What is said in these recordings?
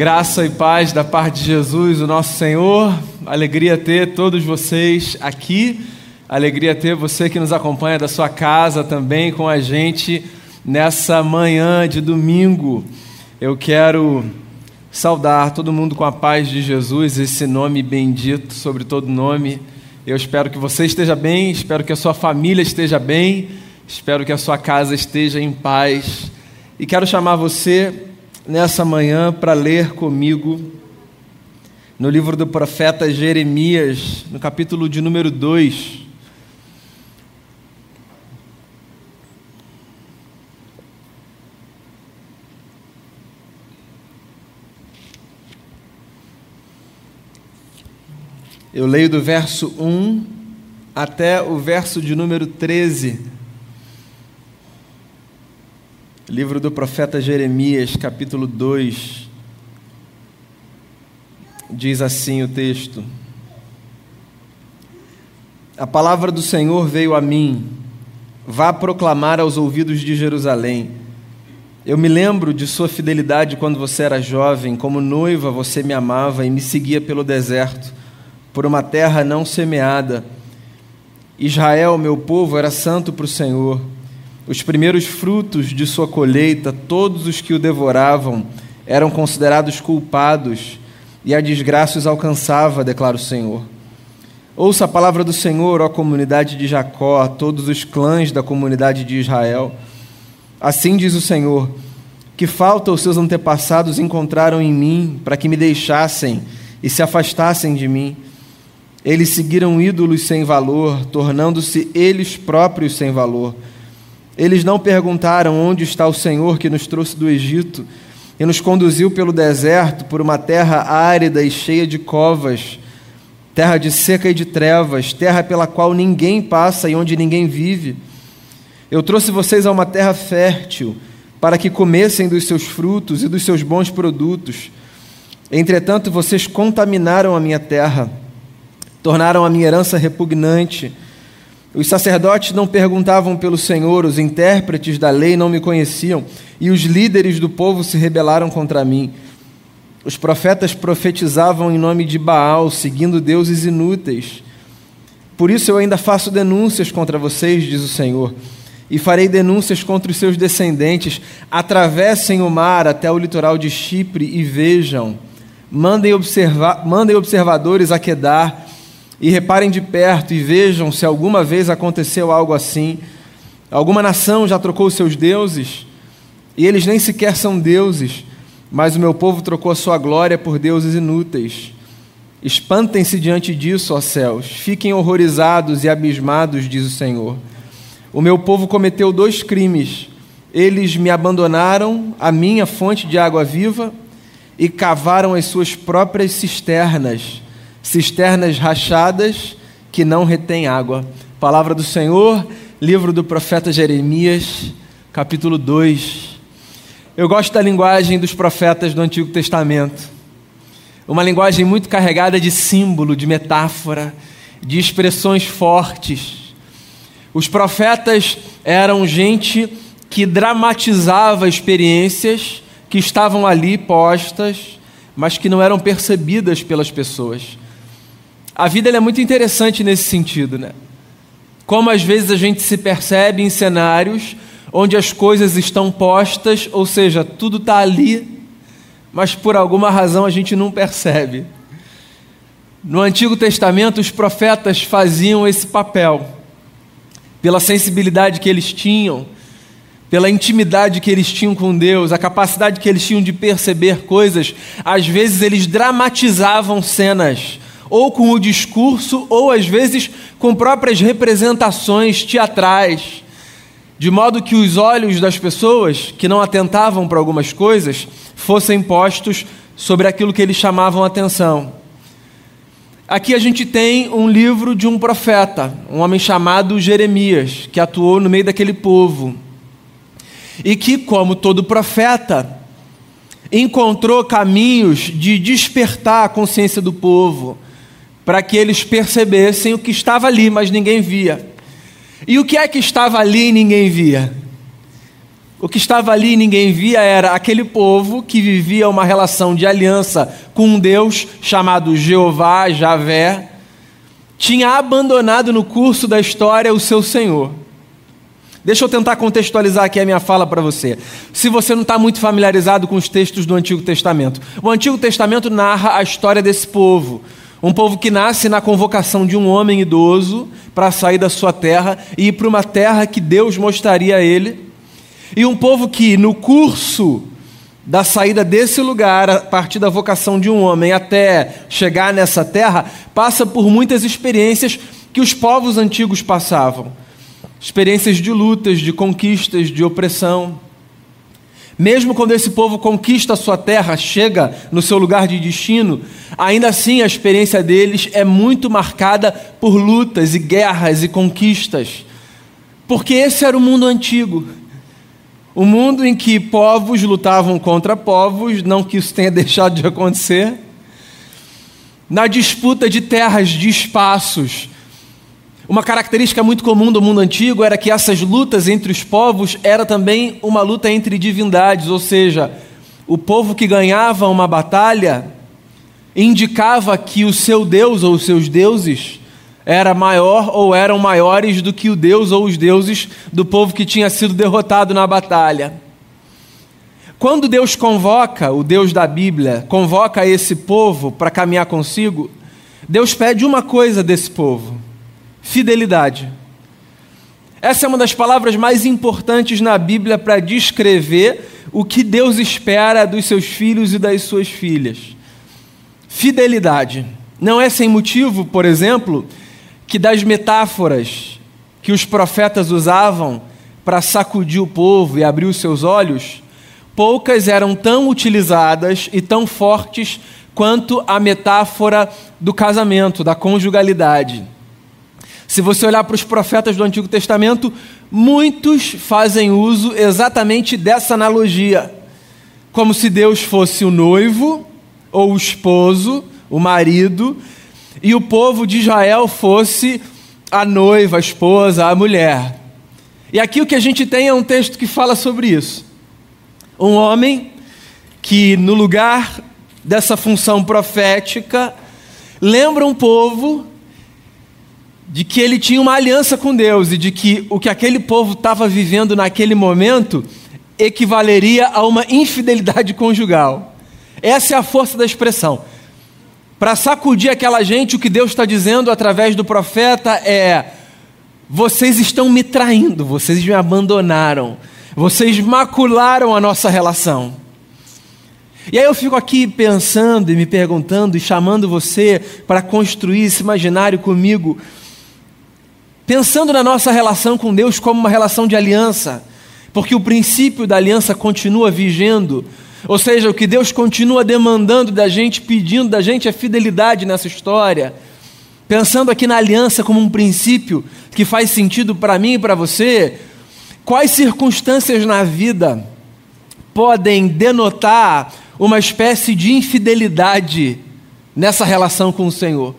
Graça e paz da parte de Jesus, o nosso Senhor. Alegria ter todos vocês aqui. Alegria ter você que nos acompanha da sua casa também com a gente nessa manhã de domingo. Eu quero saudar todo mundo com a paz de Jesus, esse nome bendito sobre todo nome. Eu espero que você esteja bem, espero que a sua família esteja bem, espero que a sua casa esteja em paz. E quero chamar você nessa manhã para ler comigo no livro do profeta Jeremias, no capítulo de número 2. Eu leio do verso 1 até o verso de número 13. Livro do profeta Jeremias, capítulo 2. Diz assim o texto: A palavra do Senhor veio a mim. Vá proclamar aos ouvidos de Jerusalém. Eu me lembro de sua fidelidade quando você era jovem, como noiva você me amava e me seguia pelo deserto, por uma terra não semeada. Israel, meu povo, era santo para o Senhor os primeiros frutos de sua colheita, todos os que o devoravam eram considerados culpados e a desgraça os alcançava, declara o Senhor. Ouça a palavra do Senhor, ó comunidade de Jacó, todos os clãs da comunidade de Israel. Assim diz o Senhor: que falta os seus antepassados encontraram em mim para que me deixassem e se afastassem de mim. Eles seguiram ídolos sem valor, tornando-se eles próprios sem valor. Eles não perguntaram onde está o Senhor que nos trouxe do Egito e nos conduziu pelo deserto, por uma terra árida e cheia de covas, terra de seca e de trevas, terra pela qual ninguém passa e onde ninguém vive. Eu trouxe vocês a uma terra fértil, para que comessem dos seus frutos e dos seus bons produtos. Entretanto, vocês contaminaram a minha terra, tornaram a minha herança repugnante os sacerdotes não perguntavam pelo Senhor, os intérpretes da lei não me conheciam, e os líderes do povo se rebelaram contra mim. Os profetas profetizavam em nome de Baal, seguindo deuses inúteis. Por isso eu ainda faço denúncias contra vocês, diz o Senhor, e farei denúncias contra os seus descendentes. Atravessem o mar até o litoral de Chipre e vejam. Mandem, observa mandem observadores a Quedar e reparem de perto e vejam se alguma vez aconteceu algo assim. Alguma nação já trocou seus deuses, e eles nem sequer são deuses, mas o meu povo trocou a sua glória por deuses inúteis. Espantem-se diante disso, ó céus, fiquem horrorizados e abismados, diz o Senhor. O meu povo cometeu dois crimes. Eles me abandonaram, a minha fonte de água viva, e cavaram as suas próprias cisternas cisternas rachadas que não retêm água. Palavra do Senhor, livro do profeta Jeremias, capítulo 2. Eu gosto da linguagem dos profetas do Antigo Testamento. Uma linguagem muito carregada de símbolo, de metáfora, de expressões fortes. Os profetas eram gente que dramatizava experiências que estavam ali postas, mas que não eram percebidas pelas pessoas. A vida é muito interessante nesse sentido, né? Como às vezes a gente se percebe em cenários onde as coisas estão postas, ou seja, tudo está ali, mas por alguma razão a gente não percebe. No Antigo Testamento, os profetas faziam esse papel, pela sensibilidade que eles tinham, pela intimidade que eles tinham com Deus, a capacidade que eles tinham de perceber coisas, às vezes eles dramatizavam cenas ou com o discurso, ou às vezes com próprias representações teatrais, de modo que os olhos das pessoas que não atentavam para algumas coisas fossem postos sobre aquilo que eles chamavam atenção. Aqui a gente tem um livro de um profeta, um homem chamado Jeremias, que atuou no meio daquele povo. E que, como todo profeta, encontrou caminhos de despertar a consciência do povo, para que eles percebessem o que estava ali, mas ninguém via. E o que é que estava ali e ninguém via? O que estava ali e ninguém via era aquele povo que vivia uma relação de aliança com um Deus chamado Jeová, Javé, tinha abandonado no curso da história o seu Senhor. Deixa eu tentar contextualizar aqui a minha fala para você. Se você não está muito familiarizado com os textos do Antigo Testamento, o Antigo Testamento narra a história desse povo. Um povo que nasce na convocação de um homem idoso para sair da sua terra e ir para uma terra que Deus mostraria a ele e um povo que, no curso da saída desse lugar, a partir da vocação de um homem até chegar nessa terra, passa por muitas experiências que os povos antigos passavam experiências de lutas, de conquistas, de opressão. Mesmo quando esse povo conquista a sua terra, chega no seu lugar de destino, ainda assim a experiência deles é muito marcada por lutas e guerras e conquistas. Porque esse era o mundo antigo. O mundo em que povos lutavam contra povos, não que isso tenha deixado de acontecer. Na disputa de terras, de espaços. Uma característica muito comum do mundo antigo era que essas lutas entre os povos era também uma luta entre divindades, ou seja, o povo que ganhava uma batalha indicava que o seu Deus ou os seus deuses era maior ou eram maiores do que o Deus ou os deuses do povo que tinha sido derrotado na batalha. Quando Deus convoca, o Deus da Bíblia, convoca esse povo para caminhar consigo, Deus pede uma coisa desse povo: fidelidade. Essa é uma das palavras mais importantes na Bíblia para descrever o que Deus espera dos seus filhos e das suas filhas. Fidelidade. Não é sem motivo, por exemplo, que das metáforas que os profetas usavam para sacudir o povo e abrir os seus olhos, poucas eram tão utilizadas e tão fortes quanto a metáfora do casamento, da conjugalidade. Se você olhar para os profetas do Antigo Testamento, muitos fazem uso exatamente dessa analogia, como se Deus fosse o noivo ou o esposo, o marido, e o povo de Israel fosse a noiva, a esposa, a mulher. E aqui o que a gente tem é um texto que fala sobre isso. Um homem que, no lugar dessa função profética, lembra um povo de que ele tinha uma aliança com Deus e de que o que aquele povo estava vivendo naquele momento equivaleria a uma infidelidade conjugal. Essa é a força da expressão. Para sacudir aquela gente, o que Deus está dizendo através do profeta é: vocês estão me traindo, vocês me abandonaram, vocês macularam a nossa relação. E aí eu fico aqui pensando e me perguntando e chamando você para construir esse imaginário comigo, pensando na nossa relação com Deus como uma relação de aliança, porque o princípio da aliança continua vigendo. Ou seja, o que Deus continua demandando da gente, pedindo da gente é fidelidade nessa história. Pensando aqui na aliança como um princípio que faz sentido para mim e para você, quais circunstâncias na vida podem denotar uma espécie de infidelidade nessa relação com o Senhor?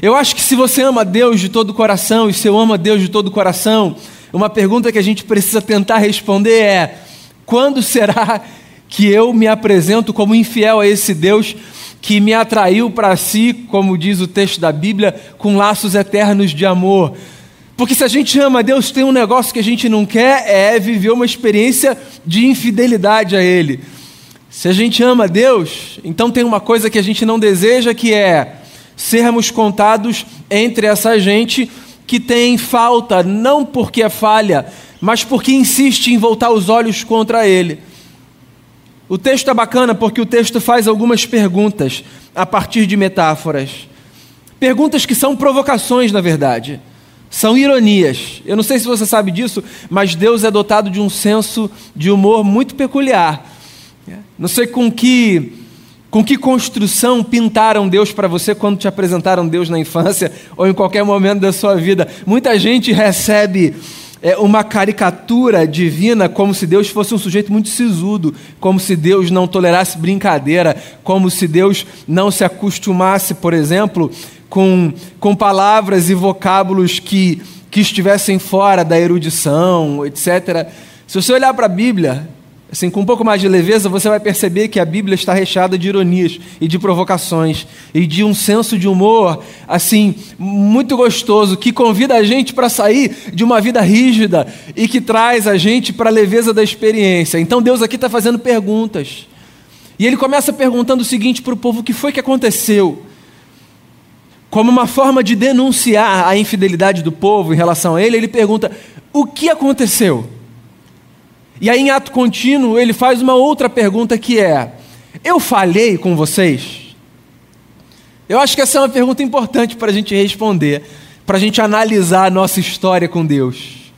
Eu acho que se você ama Deus de todo o coração, e se eu amo a Deus de todo o coração, uma pergunta que a gente precisa tentar responder é: quando será que eu me apresento como infiel a esse Deus que me atraiu para si, como diz o texto da Bíblia, com laços eternos de amor. Porque se a gente ama Deus, tem um negócio que a gente não quer, é viver uma experiência de infidelidade a Ele. Se a gente ama Deus, então tem uma coisa que a gente não deseja, que é sermos contados entre essa gente que tem falta, não porque é falha, mas porque insiste em voltar os olhos contra Ele. O texto é bacana porque o texto faz algumas perguntas a partir de metáforas. Perguntas que são provocações, na verdade. São ironias. Eu não sei se você sabe disso, mas Deus é dotado de um senso de humor muito peculiar. Não sei com que com que construção pintaram Deus para você quando te apresentaram Deus na infância ou em qualquer momento da sua vida. Muita gente recebe é, uma caricatura divina como se Deus fosse um sujeito muito sisudo, como se Deus não tolerasse brincadeira, como se Deus não se acostumasse, por exemplo, com, com palavras e vocábulos que, que estivessem fora da erudição, etc. Se você olhar para a Bíblia, assim, com um pouco mais de leveza, você vai perceber que a Bíblia está recheada de ironias e de provocações e de um senso de humor, assim, muito gostoso, que convida a gente para sair de uma vida rígida e que traz a gente para a leveza da experiência. Então Deus aqui está fazendo perguntas. E ele começa perguntando o seguinte para o povo: o que foi que aconteceu? Como uma forma de denunciar a infidelidade do povo em relação a ele, ele pergunta: o que aconteceu? E aí, em ato contínuo, ele faz uma outra pergunta que é: Eu falhei com vocês? Eu acho que essa é uma pergunta importante para a gente responder, para a gente analisar a nossa história com Deus.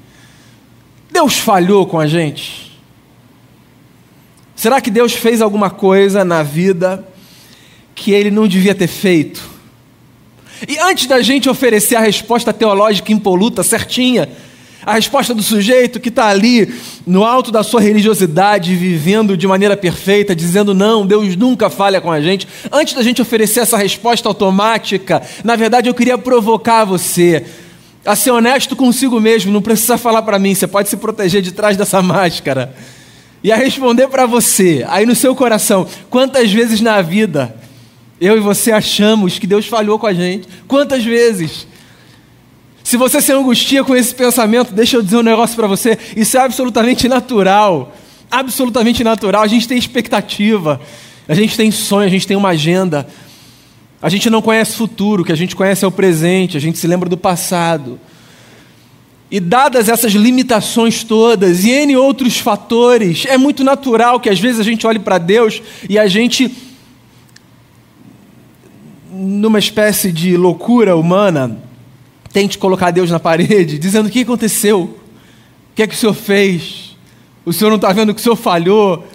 Deus falhou com a gente? Será que Deus fez alguma coisa na vida que ele não devia ter feito? E antes da gente oferecer a resposta teológica impoluta, certinha, a resposta do sujeito que está ali no alto da sua religiosidade, vivendo de maneira perfeita, dizendo não, Deus nunca falha com a gente. Antes da gente oferecer essa resposta automática, na verdade eu queria provocar você a ser honesto consigo mesmo, não precisa falar para mim, você pode se proteger de trás dessa máscara. E a responder para você, aí no seu coração, quantas vezes na vida eu e você achamos que Deus falhou com a gente? Quantas vezes? Se você se angustia com esse pensamento, deixa eu dizer um negócio para você: isso é absolutamente natural. Absolutamente natural. A gente tem expectativa, a gente tem sonho, a gente tem uma agenda. A gente não conhece o futuro, o que a gente conhece é o presente, a gente se lembra do passado. E dadas essas limitações todas e N outros fatores, é muito natural que às vezes a gente olhe para Deus e a gente, numa espécie de loucura humana, tente colocar Deus na parede, dizendo o que aconteceu, o que é que o Senhor fez, o Senhor não está vendo que o Senhor falhou.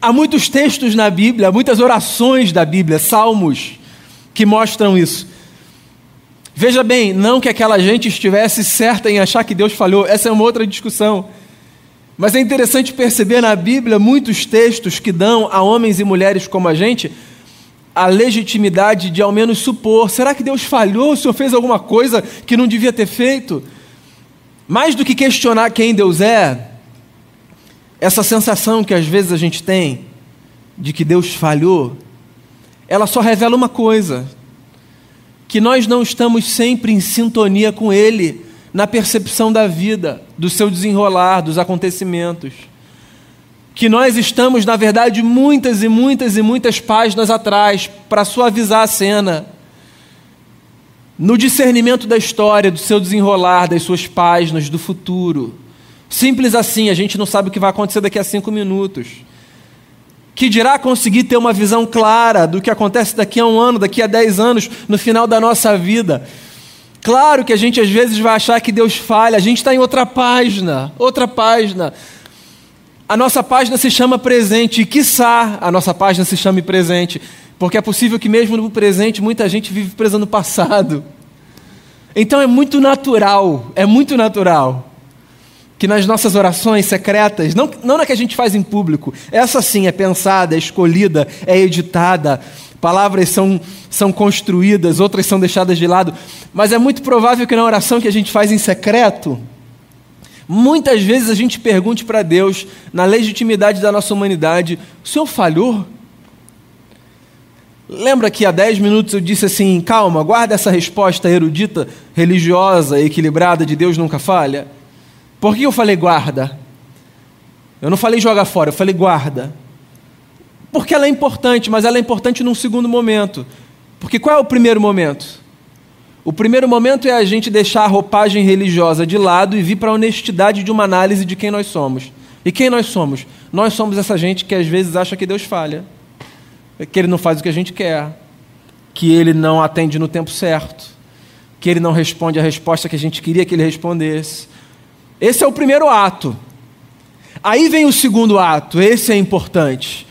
Há muitos textos na Bíblia, muitas orações da Bíblia, salmos, que mostram isso. Veja bem, não que aquela gente estivesse certa em achar que Deus falhou, essa é uma outra discussão. Mas é interessante perceber na Bíblia muitos textos que dão a homens e mulheres como a gente a legitimidade de ao menos supor: será que Deus falhou? O Senhor fez alguma coisa que não devia ter feito? Mais do que questionar quem Deus é, essa sensação que às vezes a gente tem de que Deus falhou, ela só revela uma coisa: que nós não estamos sempre em sintonia com Ele na percepção da vida, do seu desenrolar, dos acontecimentos que nós estamos, na verdade, muitas e muitas e muitas páginas atrás para suavizar a cena. No discernimento da história, do seu desenrolar, das suas páginas, do futuro. Simples assim, a gente não sabe o que vai acontecer daqui a cinco minutos. Que dirá conseguir ter uma visão clara do que acontece daqui a um ano, daqui a dez anos, no final da nossa vida. Claro que a gente às vezes vai achar que Deus falha, a gente está em outra página, outra página. A nossa página se chama presente, e quiçá a nossa página se chame presente, porque é possível que mesmo no presente muita gente vive presa no passado. Então é muito natural, é muito natural que nas nossas orações secretas, não, não na que a gente faz em público, essa sim é pensada, é escolhida, é editada, palavras são, são construídas, outras são deixadas de lado, mas é muito provável que na oração que a gente faz em secreto, Muitas vezes a gente pergunte para Deus, na legitimidade da nossa humanidade: o Senhor falhou? Lembra que há 10 minutos eu disse assim: calma, guarda essa resposta erudita, religiosa, equilibrada de Deus nunca falha? Por que eu falei guarda? Eu não falei joga fora, eu falei guarda. Porque ela é importante, mas ela é importante num segundo momento. Porque qual é o primeiro momento? O primeiro momento é a gente deixar a roupagem religiosa de lado e vir para a honestidade de uma análise de quem nós somos. E quem nós somos? Nós somos essa gente que às vezes acha que Deus falha, que Ele não faz o que a gente quer, que Ele não atende no tempo certo, que Ele não responde a resposta que a gente queria que Ele respondesse. Esse é o primeiro ato. Aí vem o segundo ato, esse é importante.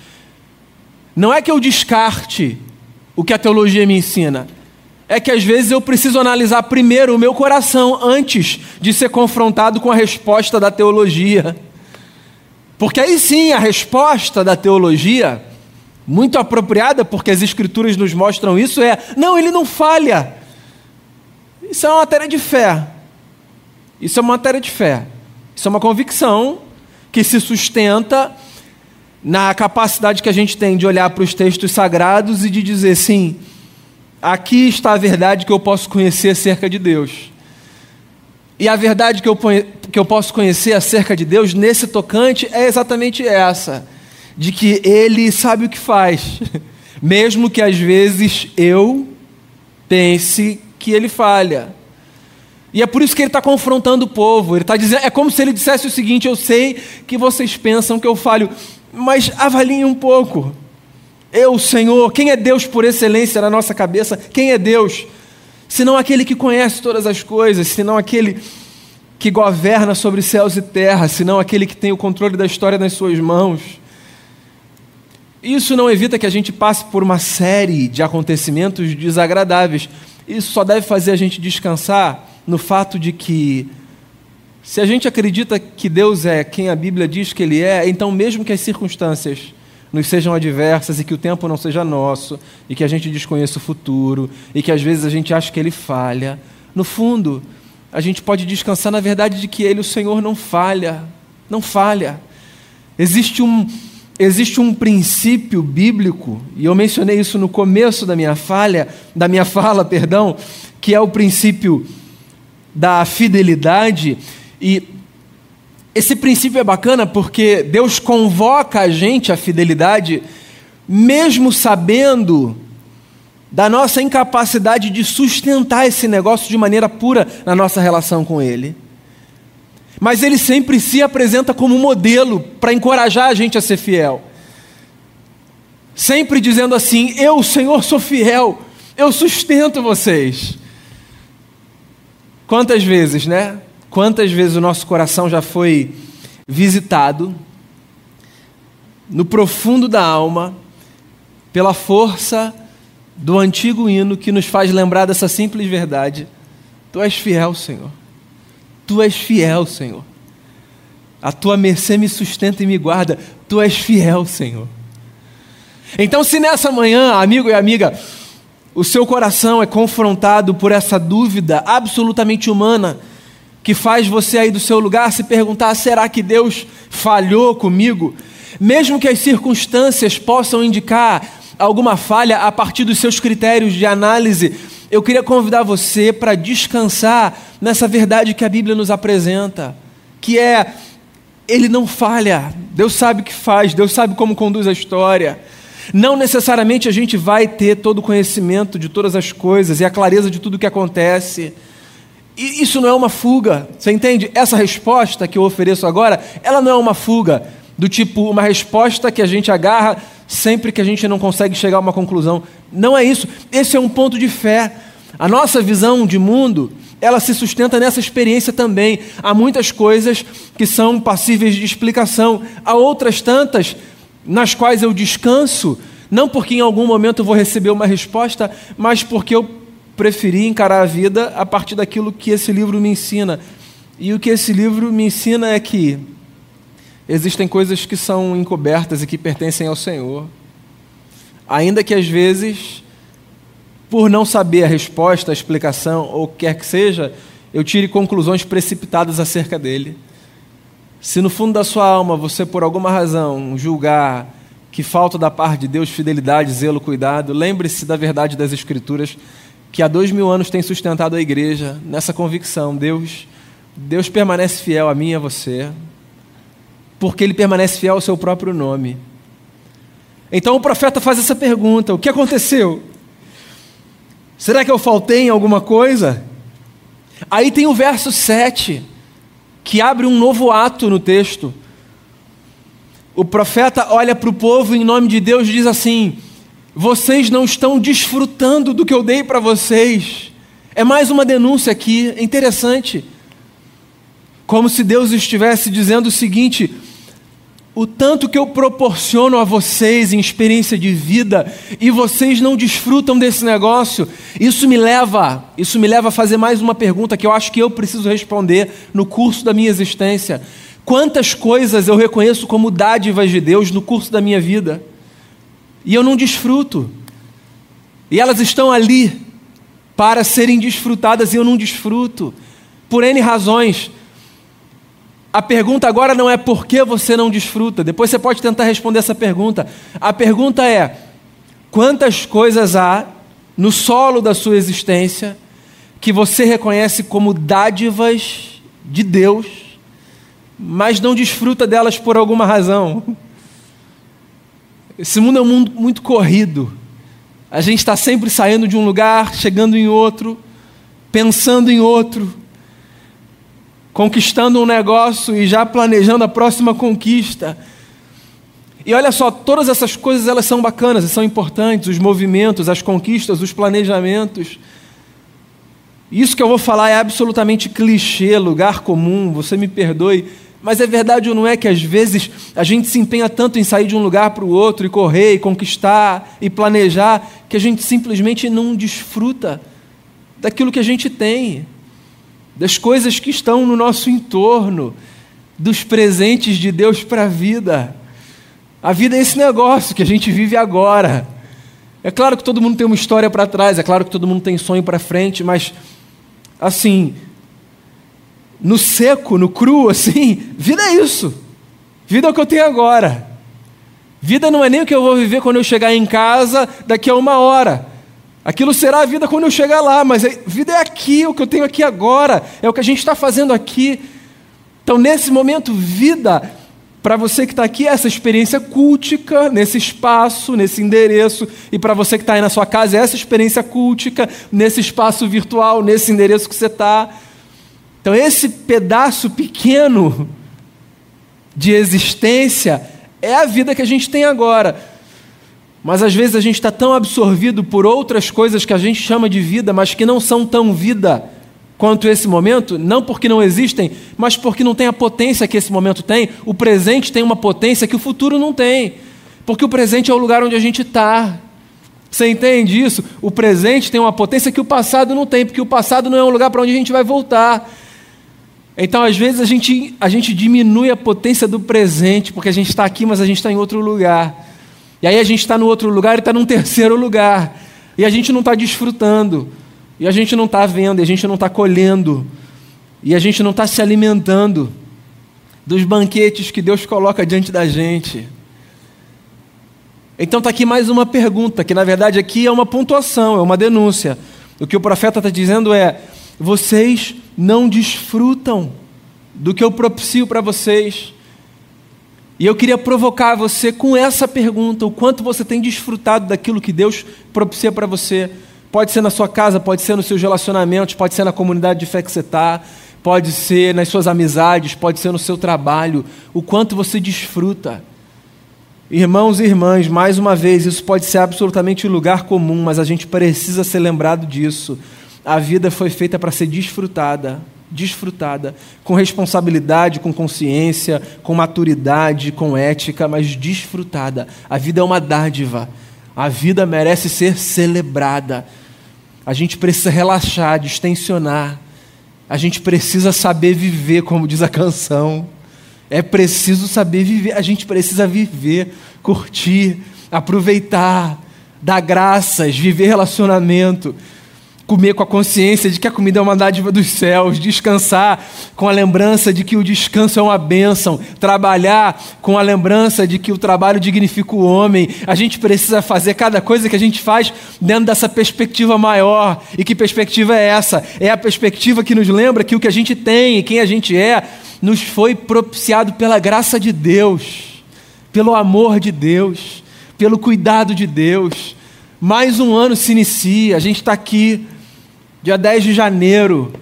Não é que eu descarte o que a teologia me ensina, é que às vezes eu preciso analisar primeiro o meu coração antes de ser confrontado com a resposta da teologia. Porque aí sim a resposta da teologia, muito apropriada, porque as Escrituras nos mostram isso, é: não, ele não falha. Isso é uma matéria de fé. Isso é uma matéria de fé. Isso é uma convicção que se sustenta na capacidade que a gente tem de olhar para os textos sagrados e de dizer, sim, aqui está a verdade que eu posso conhecer acerca de Deus. E a verdade que eu, que eu posso conhecer acerca de Deus nesse tocante é exatamente essa: de que Ele sabe o que faz, mesmo que às vezes eu pense que Ele falha. E é por isso que ele está confrontando o povo. Ele está dizendo, é como se ele dissesse o seguinte: eu sei que vocês pensam que eu falho, mas avaliem um pouco. Eu, Senhor, quem é Deus por excelência na nossa cabeça? Quem é Deus? Senão aquele que conhece todas as coisas, senão aquele que governa sobre céus e terra, senão aquele que tem o controle da história nas suas mãos. Isso não evita que a gente passe por uma série de acontecimentos desagradáveis. Isso só deve fazer a gente descansar no fato de que, se a gente acredita que Deus é quem a Bíblia diz que Ele é, então, mesmo que as circunstâncias nos sejam adversas e que o tempo não seja nosso, e que a gente desconheça o futuro, e que às vezes a gente acha que Ele falha, no fundo, a gente pode descansar na verdade de que Ele, o Senhor, não falha, não falha. Existe um, existe um princípio bíblico, e eu mencionei isso no começo da minha falha, da minha fala, perdão, que é o princípio da fidelidade. E esse princípio é bacana porque Deus convoca a gente à fidelidade, mesmo sabendo da nossa incapacidade de sustentar esse negócio de maneira pura na nossa relação com Ele. Mas Ele sempre se apresenta como modelo para encorajar a gente a ser fiel. Sempre dizendo assim: Eu, Senhor, sou fiel, eu sustento vocês. Quantas vezes, né? Quantas vezes o nosso coração já foi visitado no profundo da alma pela força do antigo hino que nos faz lembrar dessa simples verdade: Tu és fiel, Senhor. Tu és fiel, Senhor. A tua mercê me sustenta e me guarda. Tu és fiel, Senhor. Então, se nessa manhã, amigo e amiga, o seu coração é confrontado por essa dúvida absolutamente humana que faz você aí do seu lugar se perguntar: será que Deus falhou comigo? Mesmo que as circunstâncias possam indicar alguma falha a partir dos seus critérios de análise, eu queria convidar você para descansar nessa verdade que a Bíblia nos apresenta, que é ele não falha. Deus sabe o que faz, Deus sabe como conduz a história. Não necessariamente a gente vai ter todo o conhecimento de todas as coisas e a clareza de tudo o que acontece. E isso não é uma fuga, você entende? Essa resposta que eu ofereço agora, ela não é uma fuga, do tipo uma resposta que a gente agarra sempre que a gente não consegue chegar a uma conclusão. Não é isso. Esse é um ponto de fé. A nossa visão de mundo, ela se sustenta nessa experiência também. Há muitas coisas que são passíveis de explicação, há outras tantas nas quais eu descanso, não porque em algum momento eu vou receber uma resposta, mas porque eu preferi encarar a vida a partir daquilo que esse livro me ensina. E o que esse livro me ensina é que existem coisas que são encobertas e que pertencem ao Senhor. Ainda que às vezes, por não saber a resposta, a explicação ou o que quer que seja, eu tire conclusões precipitadas acerca dele. Se no fundo da sua alma você, por alguma razão, julgar que falta da parte de Deus fidelidade, zelo, cuidado, lembre-se da verdade das Escrituras que há dois mil anos tem sustentado a igreja nessa convicção: Deus, Deus permanece fiel a mim e a você, porque Ele permanece fiel ao seu próprio nome. Então o profeta faz essa pergunta: o que aconteceu? Será que eu faltei em alguma coisa? Aí tem o verso 7 que abre um novo ato no texto. O profeta olha para o povo em nome de Deus e diz assim: Vocês não estão desfrutando do que eu dei para vocês. É mais uma denúncia aqui, é interessante. Como se Deus estivesse dizendo o seguinte: o tanto que eu proporciono a vocês em experiência de vida e vocês não desfrutam desse negócio, isso me leva, isso me leva a fazer mais uma pergunta que eu acho que eu preciso responder no curso da minha existência. Quantas coisas eu reconheço como dádivas de Deus no curso da minha vida e eu não desfruto? E elas estão ali para serem desfrutadas e eu não desfruto por N razões a pergunta agora não é por que você não desfruta. Depois você pode tentar responder essa pergunta. A pergunta é: quantas coisas há no solo da sua existência que você reconhece como dádivas de Deus, mas não desfruta delas por alguma razão? Esse mundo é um mundo muito corrido. A gente está sempre saindo de um lugar, chegando em outro, pensando em outro conquistando um negócio e já planejando a próxima conquista. E olha só, todas essas coisas elas são bacanas, são importantes, os movimentos, as conquistas, os planejamentos. Isso que eu vou falar é absolutamente clichê, lugar comum, você me perdoe, mas é verdade ou não é que às vezes a gente se empenha tanto em sair de um lugar para o outro e correr e conquistar e planejar que a gente simplesmente não desfruta daquilo que a gente tem das coisas que estão no nosso entorno, dos presentes de Deus para a vida. A vida é esse negócio que a gente vive agora. É claro que todo mundo tem uma história para trás, é claro que todo mundo tem sonho para frente, mas assim, no seco, no cru, assim, vida é isso. Vida é o que eu tenho agora. Vida não é nem o que eu vou viver quando eu chegar em casa daqui a uma hora. Aquilo será a vida quando eu chegar lá, mas a vida é aqui, o que eu tenho aqui agora, é o que a gente está fazendo aqui. Então, nesse momento, vida, para você que está aqui, é essa experiência cultica, nesse espaço, nesse endereço, e para você que está aí na sua casa, é essa experiência cultica, nesse espaço virtual, nesse endereço que você está. Então, esse pedaço pequeno de existência é a vida que a gente tem agora. Mas às vezes a gente está tão absorvido por outras coisas que a gente chama de vida, mas que não são tão vida quanto esse momento, não porque não existem, mas porque não tem a potência que esse momento tem. O presente tem uma potência que o futuro não tem, porque o presente é o lugar onde a gente está. Você entende isso? O presente tem uma potência que o passado não tem, porque o passado não é um lugar para onde a gente vai voltar. Então, às vezes, a gente, a gente diminui a potência do presente, porque a gente está aqui, mas a gente está em outro lugar. E aí a gente está no outro lugar e está num terceiro lugar. E a gente não está desfrutando. E a gente não está vendo, e a gente não está colhendo. E a gente não está se alimentando dos banquetes que Deus coloca diante da gente. Então está aqui mais uma pergunta, que na verdade aqui é uma pontuação, é uma denúncia. O que o profeta está dizendo é: vocês não desfrutam do que eu propicio para vocês. E eu queria provocar você com essa pergunta: o quanto você tem desfrutado daquilo que Deus propicia para você? Pode ser na sua casa, pode ser nos seus relacionamentos, pode ser na comunidade de fé que você está, pode ser nas suas amizades, pode ser no seu trabalho. O quanto você desfruta. Irmãos e irmãs, mais uma vez, isso pode ser absolutamente lugar comum, mas a gente precisa ser lembrado disso. A vida foi feita para ser desfrutada desfrutada, com responsabilidade, com consciência, com maturidade, com ética, mas desfrutada. A vida é uma dádiva. A vida merece ser celebrada. A gente precisa relaxar, distensionar. A gente precisa saber viver, como diz a canção. É preciso saber viver. A gente precisa viver, curtir, aproveitar, dar graças, viver relacionamento comer com a consciência de que a comida é uma dádiva dos céus, descansar com a lembrança de que o descanso é uma bênção, trabalhar com a lembrança de que o trabalho dignifica o homem. A gente precisa fazer cada coisa que a gente faz dentro dessa perspectiva maior. E que perspectiva é essa? É a perspectiva que nos lembra que o que a gente tem e quem a gente é nos foi propiciado pela graça de Deus, pelo amor de Deus, pelo cuidado de Deus. Mais um ano se inicia, a gente está aqui dia 10 de janeiro.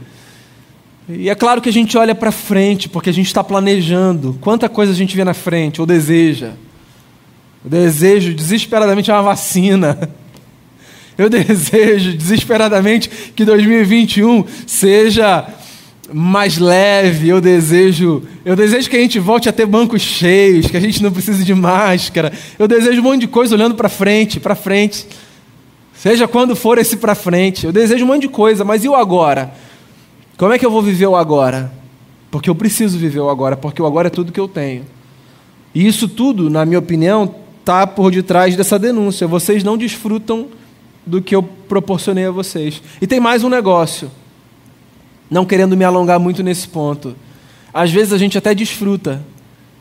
E é claro que a gente olha para frente, porque a gente está planejando. Quanta coisa a gente vê na frente, ou deseja. Eu desejo desesperadamente uma vacina. Eu desejo desesperadamente que 2021 seja mais leve. Eu desejo, eu desejo que a gente volte a ter bancos cheios, que a gente não precise de máscara. Eu desejo um monte de coisa olhando para frente, para frente. Seja quando for esse para frente. Eu desejo um monte de coisa, mas e o agora? Como é que eu vou viver o agora? Porque eu preciso viver o agora, porque o agora é tudo que eu tenho. E isso tudo, na minha opinião, está por detrás dessa denúncia. Vocês não desfrutam do que eu proporcionei a vocês. E tem mais um negócio. Não querendo me alongar muito nesse ponto. Às vezes a gente até desfruta,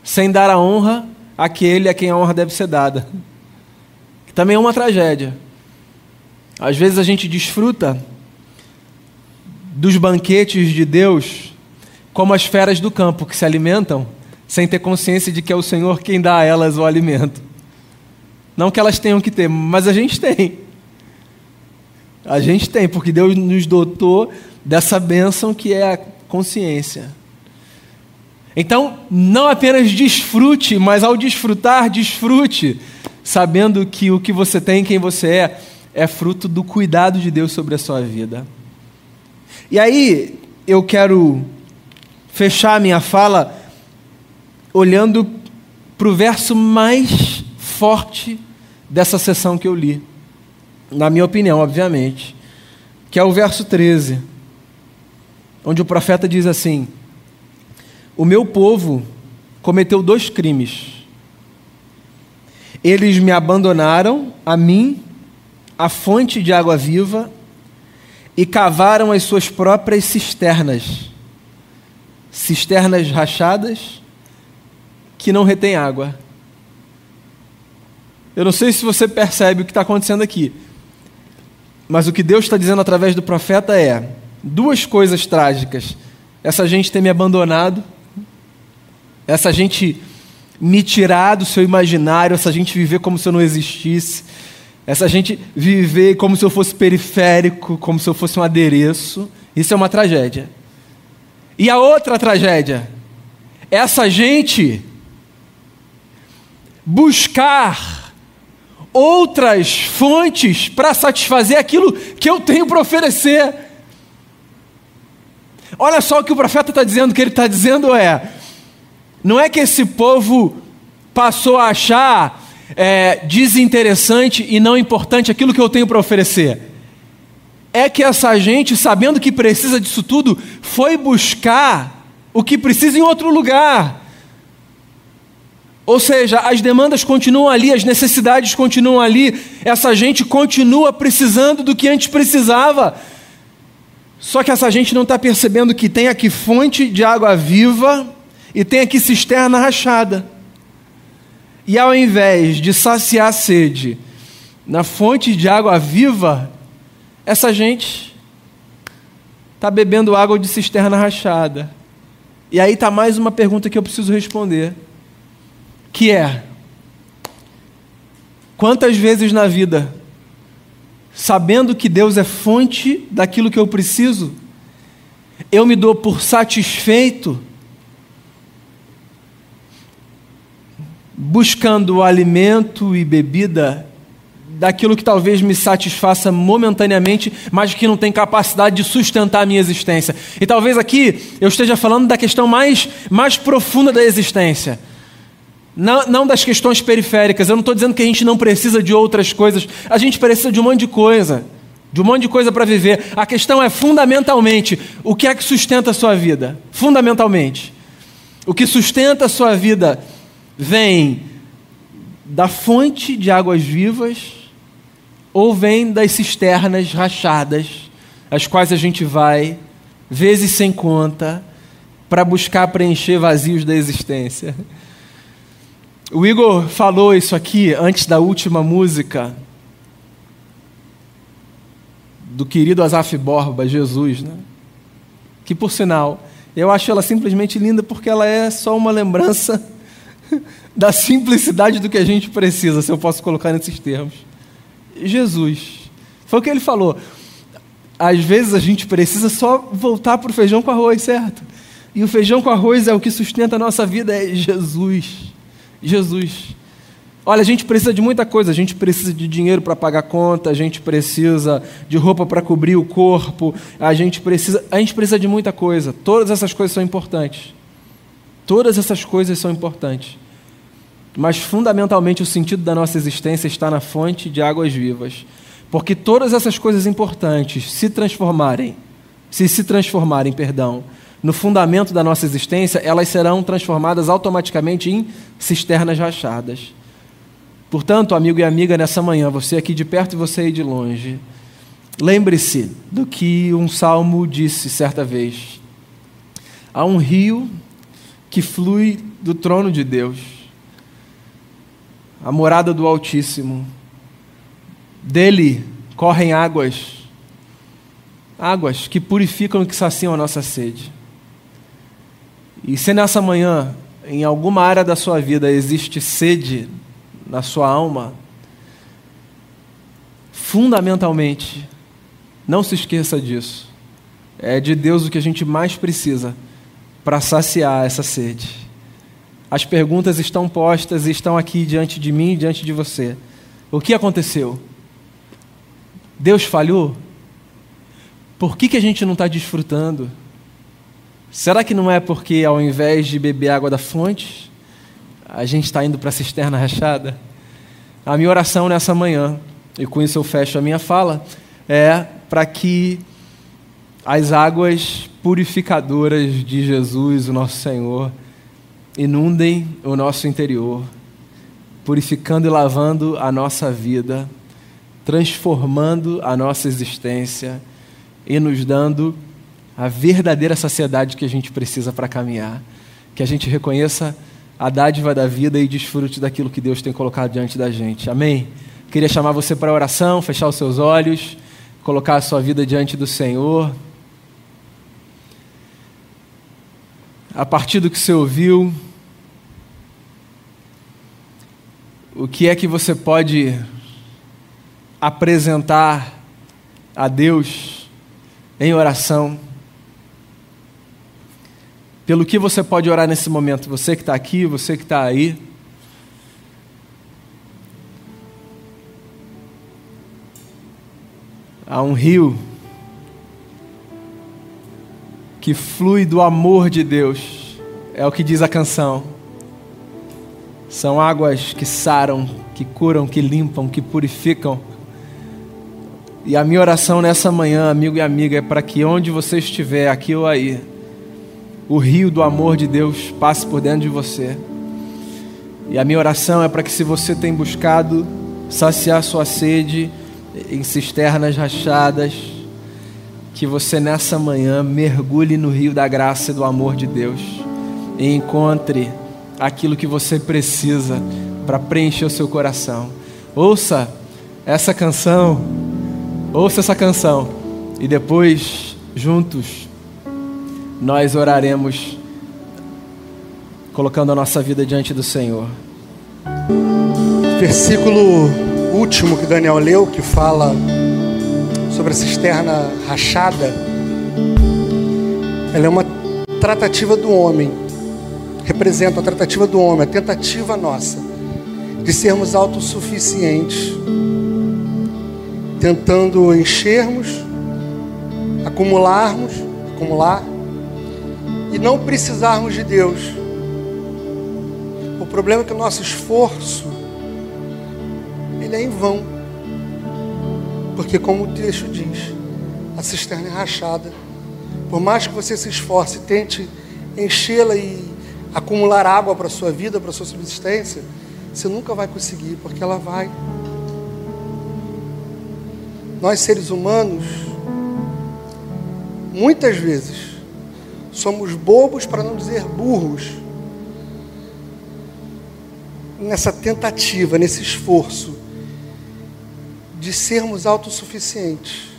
sem dar a honra àquele a quem a honra deve ser dada. Que também é uma tragédia. Às vezes a gente desfruta dos banquetes de Deus como as feras do campo que se alimentam sem ter consciência de que é o Senhor quem dá a elas o alimento. Não que elas tenham que ter, mas a gente tem. A gente tem, porque Deus nos dotou dessa bênção que é a consciência. Então, não apenas desfrute, mas ao desfrutar, desfrute, sabendo que o que você tem, quem você é, é fruto do cuidado de Deus sobre a sua vida. E aí, eu quero fechar a minha fala olhando para o verso mais forte dessa sessão que eu li, na minha opinião, obviamente, que é o verso 13, onde o profeta diz assim: O meu povo cometeu dois crimes. Eles me abandonaram, a mim, a fonte de água viva, e cavaram as suas próprias cisternas, cisternas rachadas que não retém água. Eu não sei se você percebe o que está acontecendo aqui, mas o que Deus está dizendo através do profeta é duas coisas trágicas: essa gente ter me abandonado, essa gente me tirar do seu imaginário, essa gente viver como se eu não existisse, essa gente viver como se eu fosse periférico, como se eu fosse um adereço. Isso é uma tragédia. E a outra tragédia, essa gente buscar outras fontes para satisfazer aquilo que eu tenho para oferecer. Olha só o que o profeta está dizendo: o que ele está dizendo é, não é que esse povo passou a achar é, desinteressante e não importante aquilo que eu tenho para oferecer. É que essa gente, sabendo que precisa disso tudo, foi buscar o que precisa em outro lugar. Ou seja, as demandas continuam ali, as necessidades continuam ali, essa gente continua precisando do que antes precisava. Só que essa gente não está percebendo que tem aqui fonte de água viva e tem aqui cisterna rachada. E ao invés de saciar a sede na fonte de água viva, essa gente está bebendo água de cisterna rachada. E aí está mais uma pergunta que eu preciso responder que é: quantas vezes na vida, sabendo que Deus é fonte daquilo que eu preciso, eu me dou por satisfeito, buscando alimento e bebida daquilo que talvez me satisfaça momentaneamente, mas que não tem capacidade de sustentar a minha existência. E talvez aqui eu esteja falando da questão mais, mais profunda da existência não, não das questões periféricas. Eu não estou dizendo que a gente não precisa de outras coisas. A gente precisa de um monte de coisa. De um monte de coisa para viver. A questão é fundamentalmente o que é que sustenta a sua vida. Fundamentalmente. O que sustenta a sua vida vem da fonte de águas vivas ou vem das cisternas rachadas, as quais a gente vai, vezes sem conta, para buscar preencher vazios da existência. O Igor falou isso aqui antes da última música do querido Azaf Borba, Jesus, né? Que por sinal, eu acho ela simplesmente linda porque ela é só uma lembrança da simplicidade do que a gente precisa, se eu posso colocar nesses termos. Jesus. Foi o que ele falou. Às vezes a gente precisa só voltar para o feijão com arroz, certo? E o feijão com arroz é o que sustenta a nossa vida, é Jesus. Jesus. Olha, a gente precisa de muita coisa, a gente precisa de dinheiro para pagar conta, a gente precisa de roupa para cobrir o corpo, a gente precisa, a gente precisa de muita coisa. Todas essas coisas são importantes. Todas essas coisas são importantes. Mas fundamentalmente o sentido da nossa existência está na fonte de águas vivas. Porque todas essas coisas importantes se transformarem, se se transformarem, perdão, no fundamento da nossa existência, elas serão transformadas automaticamente em cisternas rachadas. Portanto, amigo e amiga, nessa manhã, você aqui de perto e você aí de longe, lembre-se do que um salmo disse certa vez: há um rio que flui do trono de Deus, a morada do Altíssimo. Dele correm águas, águas que purificam e que saciam a nossa sede. E se nessa manhã, em alguma área da sua vida, existe sede na sua alma, fundamentalmente, não se esqueça disso. É de Deus o que a gente mais precisa para saciar essa sede. As perguntas estão postas e estão aqui diante de mim diante de você. O que aconteceu? Deus falhou? Por que, que a gente não está desfrutando? Será que não é porque, ao invés de beber água da fonte, a gente está indo para a cisterna rachada? A minha oração nessa manhã, e com isso eu fecho a minha fala, é para que as águas purificadoras de Jesus, o nosso Senhor, inundem o nosso interior, purificando e lavando a nossa vida, transformando a nossa existência e nos dando a verdadeira saciedade que a gente precisa para caminhar. Que a gente reconheça a dádiva da vida e desfrute daquilo que Deus tem colocado diante da gente. Amém? Queria chamar você para oração, fechar os seus olhos, colocar a sua vida diante do Senhor. A partir do que você ouviu, o que é que você pode apresentar a Deus em oração? Pelo que você pode orar nesse momento? Você que está aqui, você que está aí. Há um rio que flui do amor de Deus, é o que diz a canção. São águas que saram, que curam, que limpam, que purificam. E a minha oração nessa manhã, amigo e amiga, é para que onde você estiver, aqui ou aí, o rio do amor de Deus passe por dentro de você. E a minha oração é para que, se você tem buscado saciar sua sede em cisternas rachadas, que você nessa manhã mergulhe no rio da graça e do amor de Deus e encontre aquilo que você precisa para preencher o seu coração. Ouça essa canção, ouça essa canção e depois, juntos, nós oraremos colocando a nossa vida diante do Senhor. Versículo último que Daniel leu, que fala sobre a cisterna rachada, ela é uma tratativa do homem, representa a tratativa do homem, a tentativa nossa de sermos autossuficientes, tentando enchermos, acumularmos, acumular e não precisarmos de Deus. O problema é que o nosso esforço ele é em vão. Porque como o texto diz, a cisterna é rachada. Por mais que você se esforce tente enchê-la e acumular água para a sua vida, para a sua subsistência, você nunca vai conseguir, porque ela vai. Nós seres humanos, muitas vezes, Somos bobos, para não dizer burros, nessa tentativa, nesse esforço de sermos autossuficientes.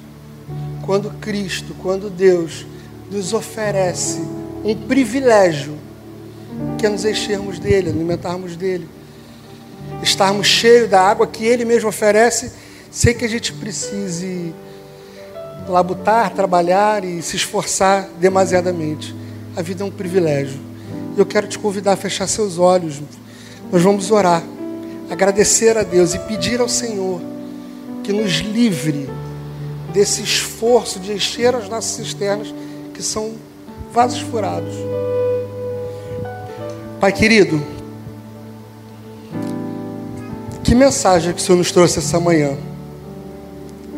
Quando Cristo, quando Deus nos oferece um privilégio, que é nos enchermos dele, alimentarmos dele, estarmos cheios da água que ele mesmo oferece, sem que a gente precise labutar, trabalhar e se esforçar demasiadamente. A vida é um privilégio. E eu quero te convidar a fechar seus olhos. Nós vamos orar, agradecer a Deus e pedir ao Senhor que nos livre desse esforço de encher as nossas cisternas, que são vasos furados. Pai querido, que mensagem que o Senhor nos trouxe essa manhã?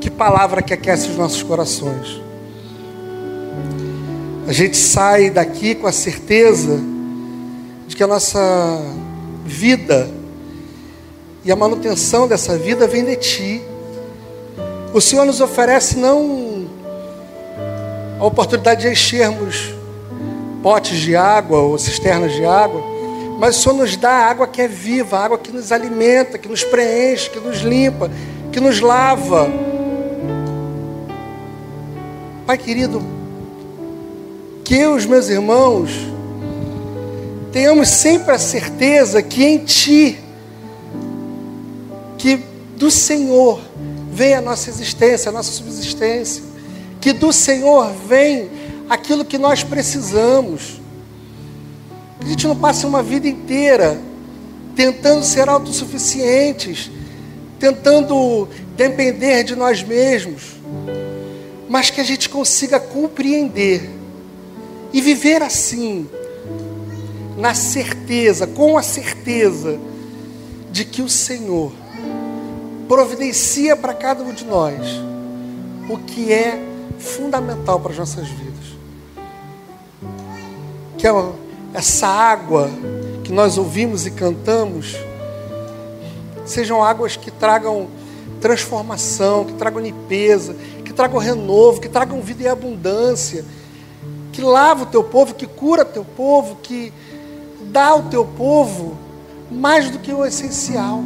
Que palavra que aquece os nossos corações. A gente sai daqui com a certeza de que a nossa vida e a manutenção dessa vida vem de Ti. O Senhor nos oferece não a oportunidade de enchermos potes de água ou cisternas de água, mas o Senhor nos dá água que é viva, água que nos alimenta, que nos preenche, que nos limpa, que nos lava. Pai querido, que eu e os meus irmãos tenhamos sempre a certeza que em Ti, que do Senhor vem a nossa existência, a nossa subsistência, que do Senhor vem aquilo que nós precisamos. Que a gente não passe uma vida inteira tentando ser autossuficientes, tentando depender de nós mesmos, mas que a gente consiga compreender e viver assim, na certeza, com a certeza de que o Senhor providencia para cada um de nós o que é fundamental para as nossas vidas. Que é essa água que nós ouvimos e cantamos sejam águas que tragam transformação, que tragam limpeza, que tragam renovo, que tragam vida e abundância que lava o teu povo, que cura o teu povo, que dá ao teu povo mais do que o essencial.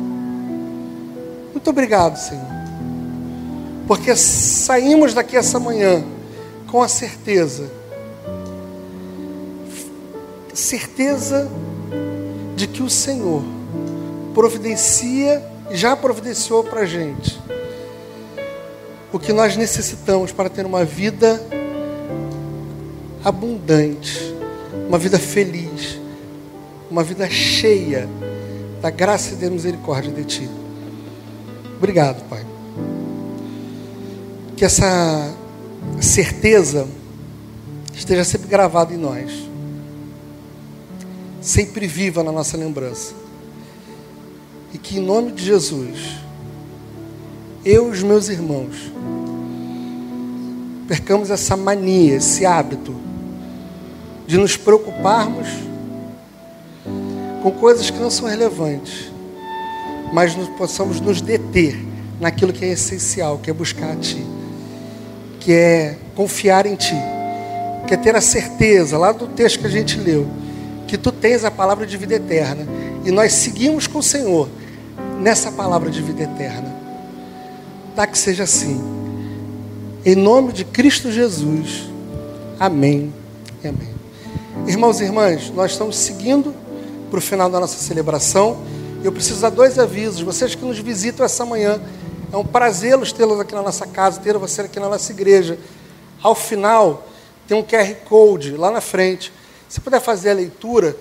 Muito obrigado, Senhor. Porque saímos daqui essa manhã com a certeza, certeza de que o Senhor providencia, já providenciou para a gente o que nós necessitamos para ter uma vida abundante, uma vida feliz, uma vida cheia da graça e da misericórdia de Ti. Obrigado, Pai. Que essa certeza esteja sempre gravada em nós, sempre viva na nossa lembrança. E que em nome de Jesus, eu e os meus irmãos, percamos essa mania, esse hábito de nos preocuparmos com coisas que não são relevantes, mas nos, possamos nos deter naquilo que é essencial, que é buscar a Ti, que é confiar em Ti, que é ter a certeza, lá do texto que a gente leu, que Tu tens a palavra de vida eterna e nós seguimos com o Senhor nessa palavra de vida eterna. Tá que seja assim. Em nome de Cristo Jesus. Amém e amém. Irmãos e irmãs, nós estamos seguindo para o final da nossa celebração. Eu preciso dar dois avisos. Vocês que nos visitam essa manhã, é um prazer tê-los aqui na nossa casa, ter você aqui na nossa igreja. Ao final, tem um QR Code lá na frente. Se puder fazer a leitura,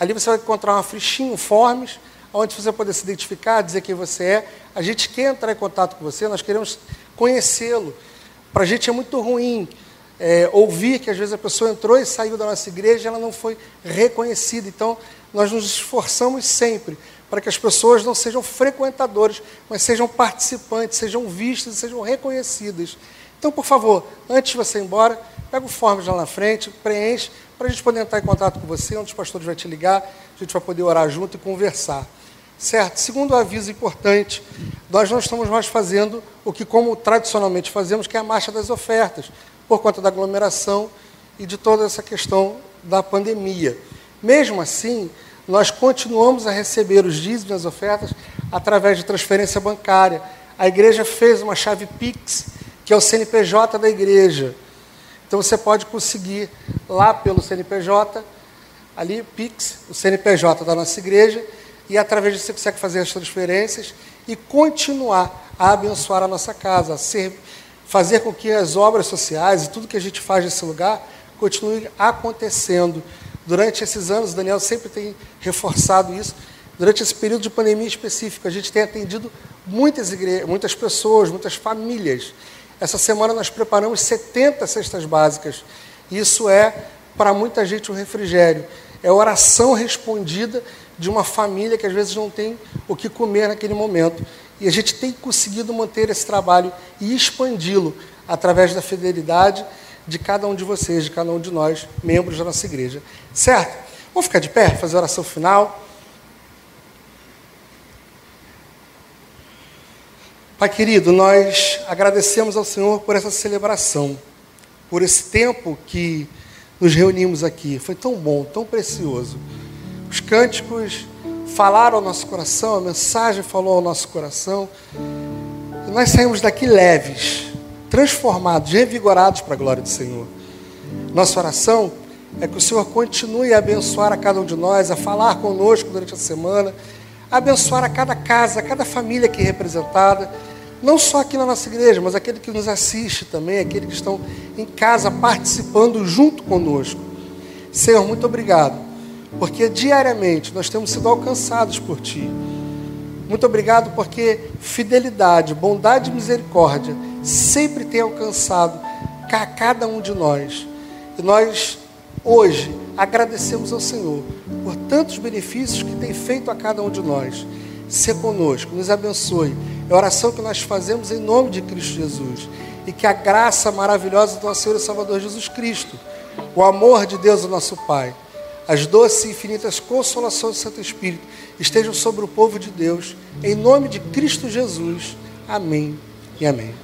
ali você vai encontrar uma fichinha, um forms, onde você poder se identificar, dizer quem você é. A gente quer entrar em contato com você, nós queremos conhecê-lo. Para a gente é muito ruim é, ouvir que às vezes a pessoa entrou e saiu da nossa igreja ela não foi reconhecida. Então, nós nos esforçamos sempre para que as pessoas não sejam frequentadores, mas sejam participantes, sejam vistas sejam reconhecidas. Então, por favor, antes de você ir embora, pega o form lá na frente, preenche, para a gente poder entrar em contato com você, um dos pastores vai te ligar, a gente vai poder orar junto e conversar. Certo? Segundo aviso importante, nós não estamos mais fazendo o que, como tradicionalmente fazemos, que é a marcha das ofertas por conta da aglomeração e de toda essa questão da pandemia. Mesmo assim, nós continuamos a receber os dízimos e as ofertas através de transferência bancária. A igreja fez uma chave Pix, que é o CNPJ da igreja. Então você pode conseguir lá pelo CNPJ, ali Pix, o CNPJ da nossa igreja, e através disso você consegue fazer as transferências e continuar a abençoar a nossa casa, a ser fazer com que as obras sociais e tudo que a gente faz nesse lugar continue acontecendo. Durante esses anos, Daniel sempre tem reforçado isso. Durante esse período de pandemia específico, a gente tem atendido muitas igrejas, muitas pessoas, muitas famílias. Essa semana nós preparamos 70 cestas básicas. Isso é para muita gente um refrigério. É oração respondida de uma família que às vezes não tem o que comer naquele momento. E a gente tem conseguido manter esse trabalho e expandi-lo através da fidelidade de cada um de vocês, de cada um de nós, membros da nossa igreja. Certo? Vamos ficar de pé, fazer a oração final. Pai querido, nós agradecemos ao Senhor por essa celebração, por esse tempo que nos reunimos aqui. Foi tão bom, tão precioso. Os cânticos falaram ao nosso coração, a mensagem falou ao nosso coração. E nós saímos daqui leves, transformados, revigorados para a glória do Senhor. Nossa oração é que o Senhor continue a abençoar a cada um de nós, a falar conosco durante a semana, a abençoar a cada casa, a cada família aqui representada, não só aqui na nossa igreja, mas aquele que nos assiste também, aqueles que estão em casa participando junto conosco. Senhor, muito obrigado, porque diariamente nós temos sido alcançados por Ti. Muito obrigado porque fidelidade, bondade e misericórdia sempre tem alcançado a cada um de nós. E nós, hoje, agradecemos ao Senhor por tantos benefícios que tem feito a cada um de nós. Se conosco, nos abençoe. É a oração que nós fazemos em nome de Cristo Jesus. E que a graça maravilhosa do nosso Senhor e Salvador Jesus Cristo, o amor de Deus, o nosso Pai, as doces e infinitas consolações do Santo Espírito estejam sobre o povo de Deus, em nome de Cristo Jesus. Amém e amém.